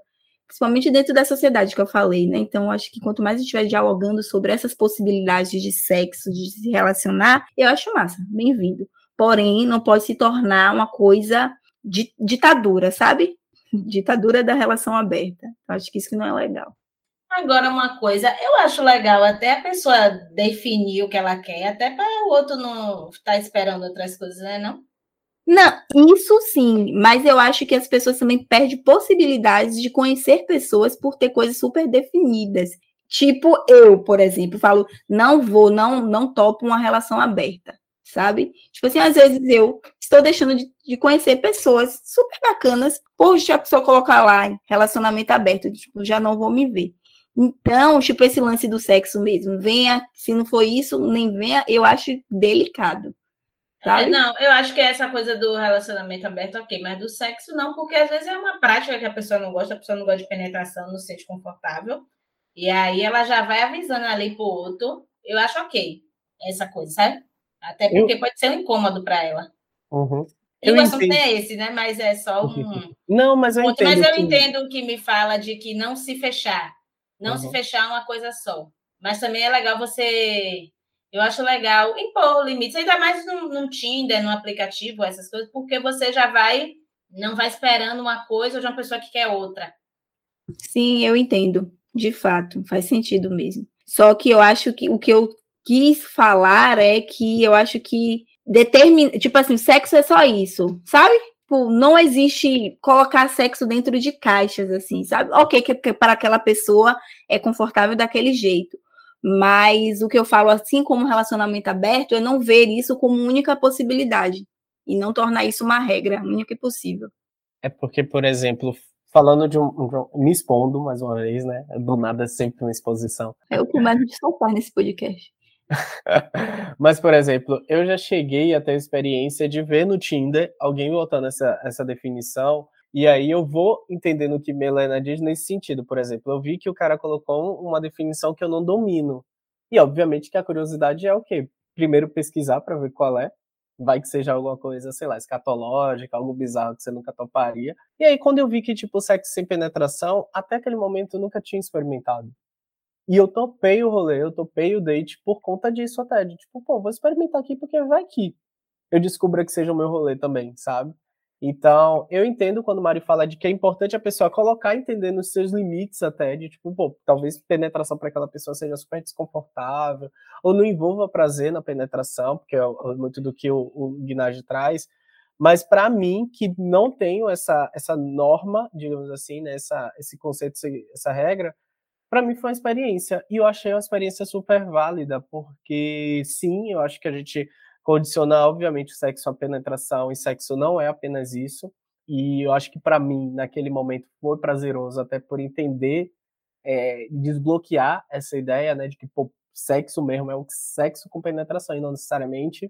principalmente dentro da sociedade que eu falei, né? Então, acho que quanto mais a gente estiver dialogando sobre essas possibilidades de sexo, de se relacionar, eu acho massa, bem-vindo. Porém, não pode se tornar uma coisa de ditadura, sabe? Ditadura da relação aberta. Eu acho que isso não é legal. Agora, uma coisa, eu acho legal até a pessoa definir o que ela quer, até para o outro não estar tá esperando outras coisas, né? Não? Não, isso sim, mas eu acho que as pessoas também perdem possibilidades de conhecer pessoas por ter coisas super definidas. Tipo, eu, por exemplo, falo, não vou, não, não topo uma relação aberta, sabe? Tipo assim, às vezes eu estou deixando de, de conhecer pessoas super bacanas por já pessoa colocar lá relacionamento aberto, tipo, já não vou me ver. Então, tipo, esse lance do sexo mesmo, venha, se não for isso, nem venha, eu acho delicado. É, não, eu acho que é essa coisa do relacionamento aberto, ok, mas do sexo não, porque às vezes é uma prática que a pessoa não gosta, a pessoa não gosta de penetração, não se sente confortável, e aí ela já vai avisando ali pro outro. Eu acho ok essa coisa, sabe? Até porque eu... pode ser um incômodo para ela. Uhum. E o assunto é esse, né? Mas é só um. Não, mas eu entendo. Mas eu entendo o que me fala de que não se fechar. Não uhum. se fechar uma coisa só. Mas também é legal você eu acho legal impor limites, ainda mais no, no Tinder, no aplicativo, essas coisas, porque você já vai, não vai esperando uma coisa de uma pessoa que quer outra. Sim, eu entendo, de fato, faz sentido mesmo. Só que eu acho que o que eu quis falar é que eu acho que determina, tipo assim, sexo é só isso, sabe? Tipo, não existe colocar sexo dentro de caixas, assim, sabe? Ok, que, que para aquela pessoa é confortável daquele jeito. Mas o que eu falo, assim como relacionamento aberto, é não ver isso como única possibilidade e não tornar isso uma regra única e possível. É porque, por exemplo, falando de um, um, me expondo mais uma vez, né? Do nada é sempre uma exposição. É o que mais de soltar nesse podcast. Mas, por exemplo, eu já cheguei a ter a experiência de ver no Tinder alguém botando essa, essa definição, e aí eu vou entendendo que Melena diz nesse sentido. Por exemplo, eu vi que o cara colocou uma definição que eu não domino. E, obviamente, que a curiosidade é o quê? Primeiro pesquisar para ver qual é, vai que seja alguma coisa, sei lá, escatológica, algo bizarro que você nunca toparia. E aí, quando eu vi que, tipo, sexo sem penetração, até aquele momento eu nunca tinha experimentado. E eu topei o rolê, eu topei o date por conta disso até, de tipo, pô, vou experimentar aqui porque vai que eu descubra que seja o meu rolê também, sabe? Então, eu entendo quando o Mari fala de que é importante a pessoa colocar, entendendo os seus limites até, de tipo, pô, talvez penetração para aquela pessoa seja super desconfortável, ou não envolva prazer na penetração, porque é muito do que o, o traz, mas para mim, que não tenho essa, essa norma, digamos assim, né, essa, esse conceito, essa regra, para mim foi uma experiência, e eu achei uma experiência super válida, porque sim, eu acho que a gente condicionar, obviamente, o sexo à penetração, e sexo não é apenas isso. E eu acho que para mim, naquele momento, foi prazeroso, até por entender, é, desbloquear essa ideia, né, de que pô, sexo mesmo é um sexo com penetração e não necessariamente.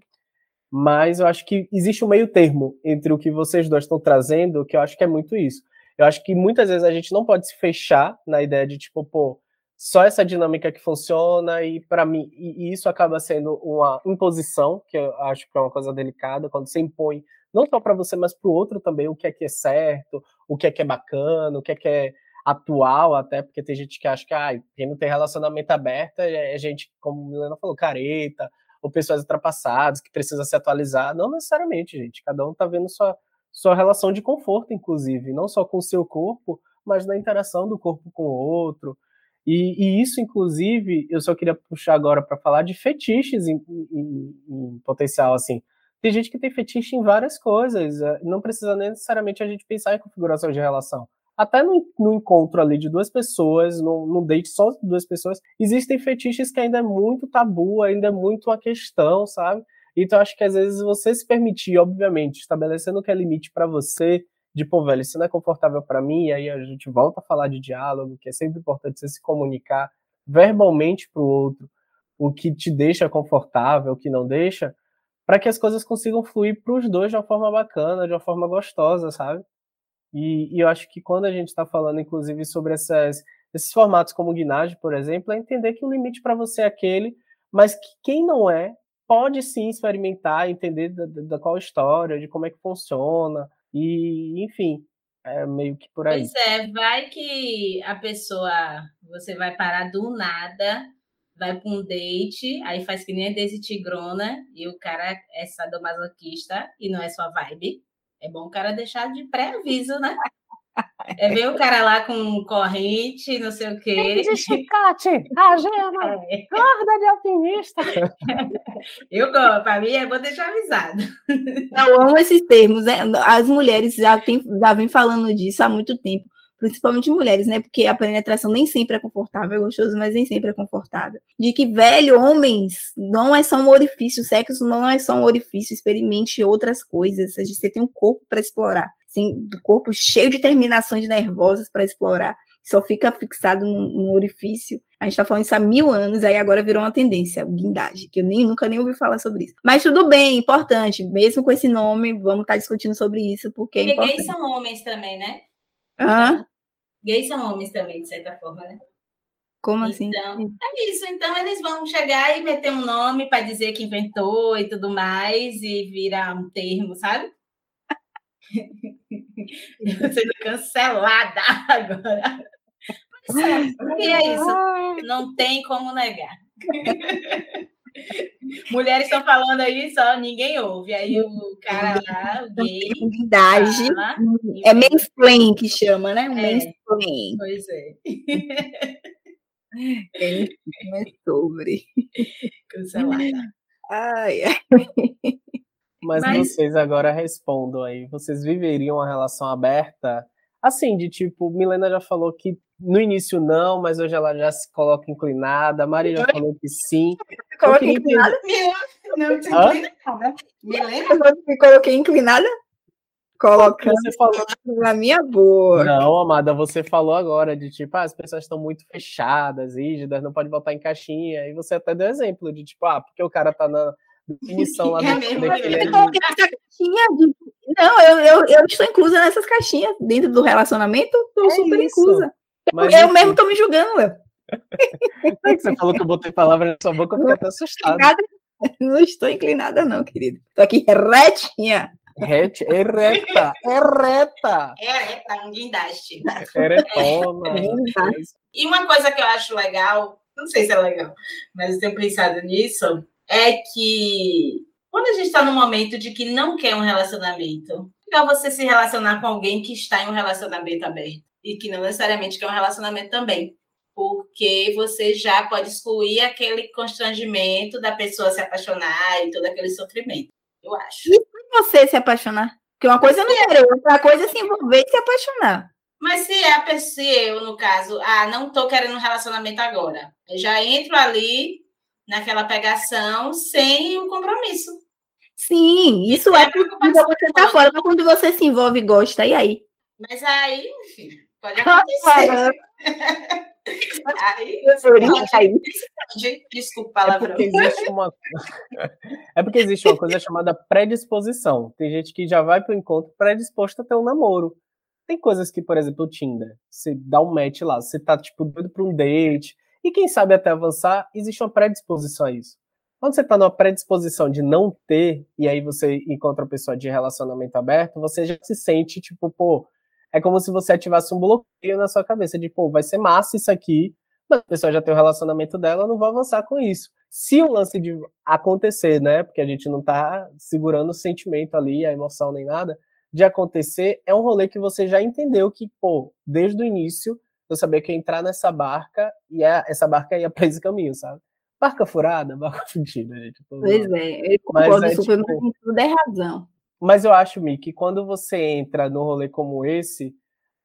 Mas eu acho que existe um meio termo entre o que vocês dois estão trazendo, que eu acho que é muito isso. Eu acho que muitas vezes a gente não pode se fechar na ideia de tipo, pô, só essa dinâmica que funciona e para mim e isso acaba sendo uma imposição que eu acho que é uma coisa delicada quando você impõe não só para você mas para o outro também o que é que é certo o que é que é bacana o que é que é atual até porque tem gente que acha que ah, quem não tem relacionamento aberto é, é gente como Milena falou careta ou pessoas ultrapassadas que precisa se atualizar não necessariamente gente cada um tá vendo sua sua relação de conforto inclusive não só com o seu corpo mas na interação do corpo com o outro e, e, isso, inclusive, eu só queria puxar agora para falar de fetiches em, em, em, potencial, assim. Tem gente que tem fetiche em várias coisas, é, não precisa necessariamente a gente pensar em configuração de relação. Até no, no encontro ali de duas pessoas, no, no date só de duas pessoas, existem fetiches que ainda é muito tabu, ainda é muito uma questão, sabe? Então, acho que às vezes você se permitir, obviamente, estabelecendo o que é limite para você, de, pô, velho, isso não é confortável para mim, e aí a gente volta a falar de diálogo, que é sempre importante você se comunicar verbalmente para o outro, o que te deixa confortável, o que não deixa, para que as coisas consigam fluir para os dois de uma forma bacana, de uma forma gostosa, sabe? E, e eu acho que quando a gente está falando, inclusive, sobre essas, esses formatos como o Guinage, por exemplo, é entender que o limite para você é aquele, mas que quem não é, pode sim experimentar, entender da, da qual história, de como é que funciona, e, enfim, é meio que por aí. Pois é, vai que a pessoa, você vai parar do nada, vai para um date, aí faz que nem a Daisy Tigrona, e o cara é sadomasoquista e não é sua vibe. É bom o cara deixar de pré-aviso, né? É ver o cara lá com corrente, não sei o quê. De chicote, a gema, é. corda de alpinista. Eu gosto, para mim é bom deixar avisado. Eu amo esses termos, né? As mulheres já, tem, já vêm falando disso há muito tempo, principalmente mulheres, né? Porque a penetração nem sempre é confortável, é gostoso, mas nem sempre é confortável. De que, velho, homens, não é só um orifício, sexo não é só um orifício, experimente outras coisas. Você tem um corpo para explorar assim, do corpo cheio de terminações nervosas para explorar, só fica fixado num, num orifício. A gente está falando isso há mil anos, aí agora virou uma tendência, o guindagem, que eu nem, nunca nem ouvi falar sobre isso. Mas tudo bem, importante, mesmo com esse nome, vamos estar tá discutindo sobre isso, porque, porque é gays são homens também, né? Hã? Gays são homens também, de certa forma, né? Como assim? Então, é isso. Então, eles vão chegar e meter um nome para dizer que inventou e tudo mais, e virar um termo, sabe? Sendo cancelada agora. O que é isso? Não tem como negar. Mulheres estão falando aí, só ninguém ouve. Aí o cara lá, o gay. Idade. É mansplain que chama, né? É, mansplain. Pois é. É, é sobre. Cancelada. Ai, ai. Mas, Mas, vocês agora respondam aí. Vocês viveriam uma relação aberta? Assim, de tipo, Milena já falou que no início não, mas hoje ela já se coloca inclinada. A Maria já falou que sim. Coloquei inclinada? Não, não inclinada. Milena? Eu me coloquei inclinada? Colocando você falou na minha boca. Não, amada, você falou agora de tipo, ah, as pessoas estão muito fechadas, rígidas, não pode botar em caixinha. E você até deu exemplo de tipo, ah, porque o cara tá na definição lá é dentro é de... Não, eu, eu, eu estou inclusa nessas caixinhas dentro do relacionamento, estou é super isso. inclusa. Mas, eu mesmo estou me julgando, Léo. É que você falou que eu botei palavra na sua boca, eu fiquei até assustado. Não estou inclinada, não, querido. Estou aqui retinha. Ret, ereta, ereta. Ereta, um guindaste. Eretona. E uma coisa que eu acho legal, não sei se é legal, mas eu tenho pensado nisso, é que quando a gente está num momento de que não quer um relacionamento, é você se relacionar com alguém que está em um relacionamento aberto e que não necessariamente quer um relacionamento também porque você já pode excluir aquele constrangimento da pessoa se apaixonar e todo aquele sofrimento, eu acho. E você se apaixonar? Porque uma coisa não é outra coisa é se envolver e se apaixonar. Mas se é a pessoa, eu, no caso, ah, não estou querendo um relacionamento agora, eu já entro ali naquela pegação sem um compromisso. Sim, isso é, é quando você está fora, mas quando você se envolve e gosta, e aí? Mas aí, enfim, pode acontecer. Aí, desculpa, palavra. É porque, existe uma... é porque existe uma coisa chamada predisposição. Tem gente que já vai para o encontro predisposto a ter um namoro. Tem coisas que, por exemplo, o Tinder, você dá um match lá, você tá, tipo, doido para um date, e quem sabe até avançar, existe uma predisposição a isso. Quando você tá numa predisposição de não ter, e aí você encontra a pessoa de relacionamento aberto, você já se sente, tipo, pô, é como se você ativasse um bloqueio na sua cabeça de, pô, vai ser massa isso aqui, mas a pessoa já tem o relacionamento dela, eu não vou avançar com isso. Se o lance de acontecer, né, porque a gente não tá segurando o sentimento ali, a emoção nem nada, de acontecer, é um rolê que você já entendeu que, pô, desde o início, eu sabia que ia entrar nessa barca e é, essa barca ia pra esse caminho, sabe? Barca furada, barca fundida, gente. Pois é, eu concordo é, super, tipo, mas tudo é razão. Mas eu acho, Mi, que quando você entra num rolê como esse,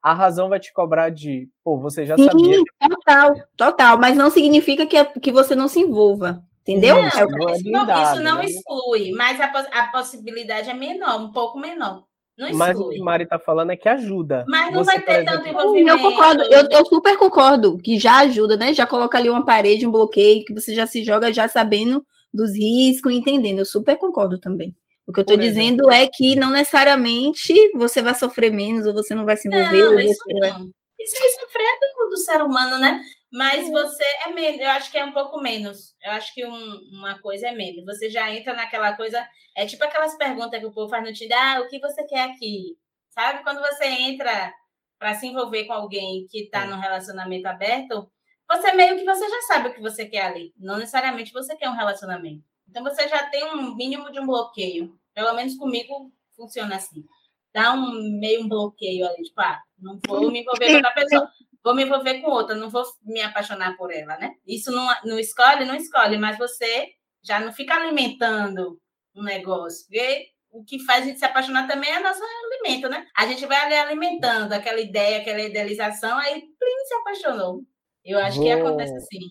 a razão vai te cobrar de, pô, você já Sim, sabia. Total, total. Mas não significa que, é, que você não se envolva. Entendeu? Não, é isso, não, isso não né? exclui, mas a, a possibilidade é menor, um pouco menor. Não exclui. Mas o que Mari está falando é que ajuda. Mas não você, vai ter exemplo, tanto envolvimento. Eu concordo, eu, eu, super concordo que já ajuda, né? Já coloca ali uma parede, um bloqueio, que você já se joga já sabendo dos riscos, entendendo. Eu super concordo também. O que eu estou dizendo é que não necessariamente você vai sofrer menos ou você não vai se envolver. Não, isso vai... não. Isso é sofrer do, do ser humano, né? Mas você é menos, eu acho que é um pouco menos. Eu acho que um, uma coisa é menos. Você já entra naquela coisa. É tipo aquelas perguntas que o povo faz no Tinder: ah, o que você quer aqui? Sabe? Quando você entra para se envolver com alguém que está num relacionamento aberto, você meio que você já sabe o que você quer ali. Não necessariamente você quer um relacionamento. Então você já tem um mínimo de um bloqueio. Pelo menos comigo funciona assim. Dá um meio um bloqueio ali, tipo, ah, não vou me envolver com outra pessoa, vou me envolver com outra, não vou me apaixonar por ela, né? Isso não, não escolhe, não escolhe, mas você já não fica alimentando um negócio. Porque o que faz a gente se apaixonar também é nosso alimento, né? A gente vai ali alimentando aquela ideia, aquela idealização, aí plim, se apaixonou. Eu acho que acontece assim.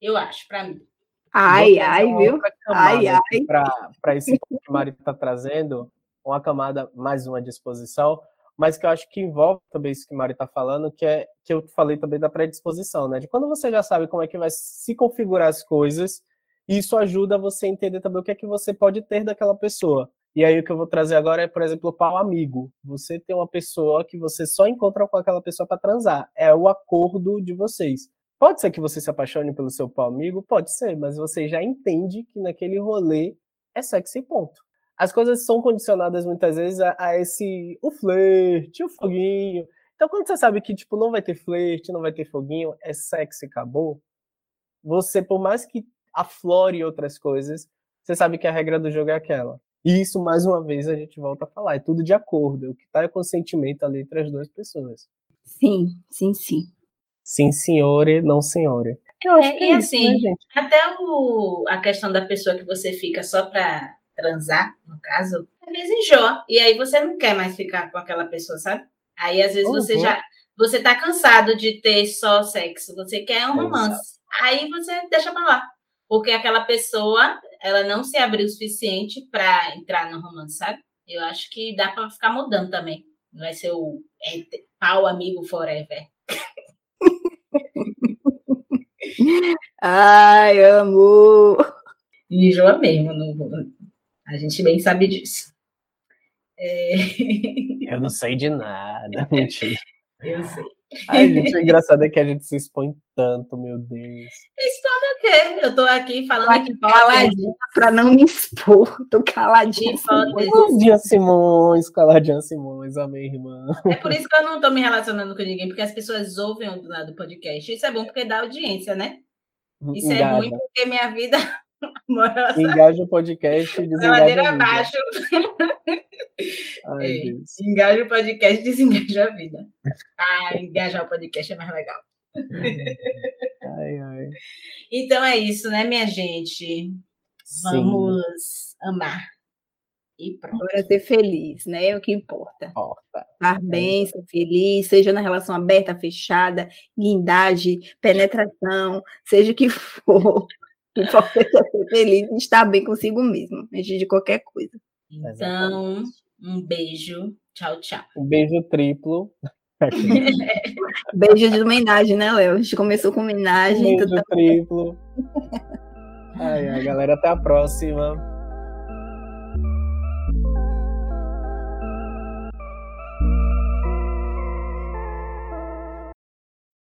Eu acho, para mim. Ai, ai, viu? Ai, ai. Para esse ponto que o Mari está trazendo, uma camada, mais uma disposição, mas que eu acho que envolve também isso que o Mari está falando, que é que eu falei também da predisposição, né? De quando você já sabe como é que vai se configurar as coisas, isso ajuda você a entender também o que é que você pode ter daquela pessoa. E aí o que eu vou trazer agora é, por exemplo, o pau amigo. Você tem uma pessoa que você só encontra com aquela pessoa para transar. É o acordo de vocês. Pode ser que você se apaixone pelo seu pau amigo? Pode ser, mas você já entende que naquele rolê é sexy ponto. As coisas são condicionadas muitas vezes a, a esse o flerte, o foguinho. Então, quando você sabe que tipo não vai ter flerte, não vai ter foguinho, é sexy, acabou. Você, por mais que aflore outras coisas, você sabe que a regra do jogo é aquela. E isso, mais uma vez, a gente volta a falar. É tudo de acordo. O que está é consentimento ali entre as duas pessoas. Sim, sim, sim. Sim, senhore, não senhore. Eu acho é, que é e isso, assim, né, até o, a questão da pessoa que você fica só para transar, no caso, às vezes enjoa. E aí você não quer mais ficar com aquela pessoa, sabe? Aí às vezes uhum. você já. Você tá cansado de ter só sexo, você quer um romance. Aí você deixa pra lá. Porque aquela pessoa, ela não se abriu o suficiente para entrar no romance, sabe? Eu acho que dá para ficar mudando também. Não vai ser o é, pau amigo forever. Ai, amor. Enjoa mesmo. Não, a gente bem sabe disso. É... Eu não sei de nada, mentira. Eu sei. Ai, gente, o engraçado é que a gente se expõe tanto, meu Deus. Expõe o quê? Eu tô aqui falando aqui caladinha pra não me expor. Tô caladinha. Caladinha Simões, caladinha Simões, amém, irmã. É por isso que eu não tô me relacionando com ninguém, porque as pessoas ouvem o do lado do podcast. Isso é bom porque dá audiência, né? Isso é ruim porque minha vida amorosa. Engaja o podcast e desengaja abaixo. Ai, é, engaja o podcast e desengaja a vida. Ah, engajar o podcast é mais legal. Ai, ai. Então é isso, né, minha gente? Vamos Sim. amar. E pronto. Agora ser feliz, né? É o que importa. Importa. Estar é bem, ser feliz, seja na relação aberta, fechada, guindagem, penetração, seja o que for. O importante é ser feliz e estar bem consigo mesmo, antes de qualquer coisa. Então, um beijo. Tchau, tchau. Um beijo triplo. beijo de homenagem, né, Léo? A gente começou com homenagem. Um beijo triplo. Ai, ai, galera, até a próxima.